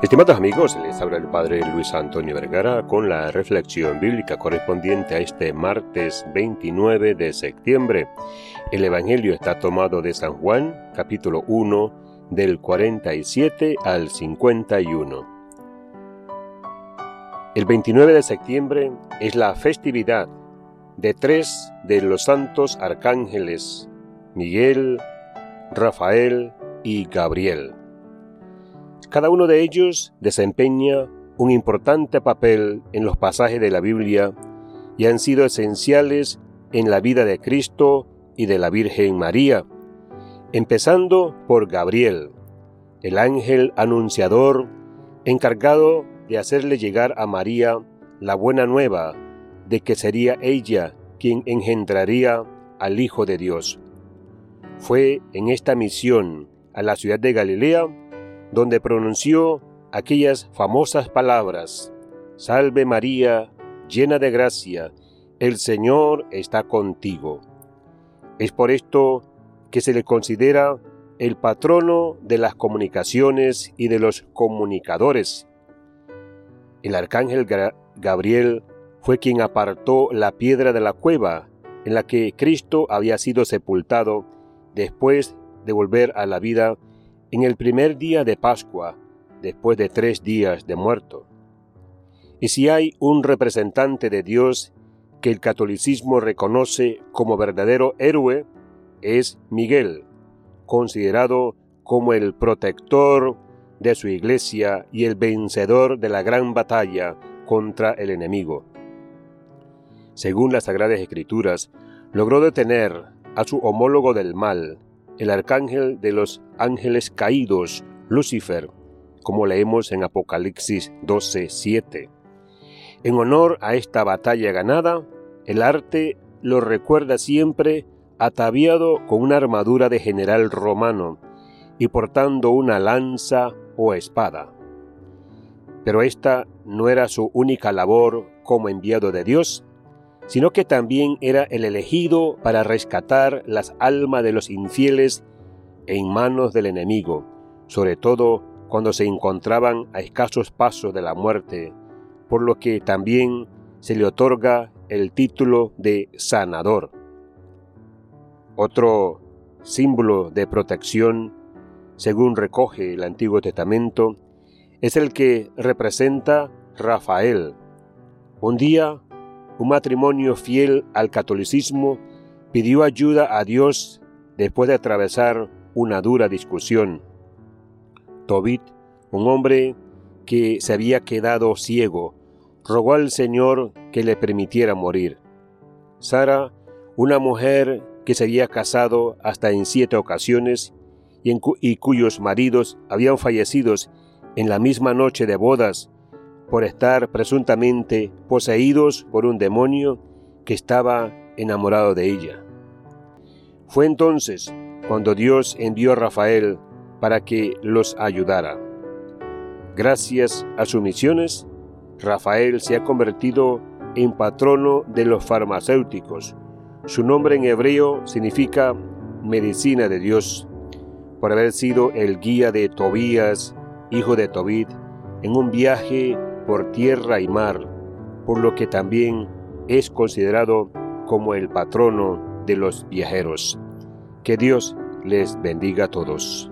Estimados amigos, les habla el Padre Luis Antonio Vergara con la reflexión bíblica correspondiente a este martes 29 de septiembre. El Evangelio está tomado de San Juan, capítulo 1, del 47 al 51. El 29 de septiembre es la festividad de tres de los santos arcángeles, Miguel, Rafael y Gabriel. Cada uno de ellos desempeña un importante papel en los pasajes de la Biblia y han sido esenciales en la vida de Cristo y de la Virgen María, empezando por Gabriel, el ángel anunciador encargado de hacerle llegar a María la buena nueva de que sería ella quien engendraría al Hijo de Dios. Fue en esta misión a la ciudad de Galilea donde pronunció aquellas famosas palabras, Salve María, llena de gracia, el Señor está contigo. Es por esto que se le considera el patrono de las comunicaciones y de los comunicadores. El arcángel Gabriel fue quien apartó la piedra de la cueva en la que Cristo había sido sepultado después de volver a la vida en el primer día de Pascua, después de tres días de muerto. Y si hay un representante de Dios que el catolicismo reconoce como verdadero héroe, es Miguel, considerado como el protector de su iglesia y el vencedor de la gran batalla contra el enemigo. Según las Sagradas Escrituras, logró detener a su homólogo del mal, el arcángel de los ángeles caídos, Lucifer, como leemos en Apocalipsis 12:7. En honor a esta batalla ganada, el arte lo recuerda siempre ataviado con una armadura de general romano y portando una lanza o espada. Pero esta no era su única labor como enviado de Dios, sino que también era el elegido para rescatar las almas de los infieles en manos del enemigo, sobre todo cuando se encontraban a escasos pasos de la muerte, por lo que también se le otorga el título de sanador. Otro símbolo de protección, según recoge el Antiguo Testamento, es el que representa Rafael. Un día un matrimonio fiel al catolicismo pidió ayuda a Dios después de atravesar una dura discusión. Tobit, un hombre que se había quedado ciego, rogó al Señor que le permitiera morir. Sara, una mujer que se había casado hasta en siete ocasiones y, y cuyos maridos habían fallecido en la misma noche de bodas, por estar presuntamente poseídos por un demonio que estaba enamorado de ella. Fue entonces cuando Dios envió a Rafael para que los ayudara. Gracias a sus misiones, Rafael se ha convertido en patrono de los farmacéuticos. Su nombre en hebreo significa medicina de Dios, por haber sido el guía de Tobías, hijo de Tobit, en un viaje por tierra y mar, por lo que también es considerado como el patrono de los viajeros. Que Dios les bendiga a todos.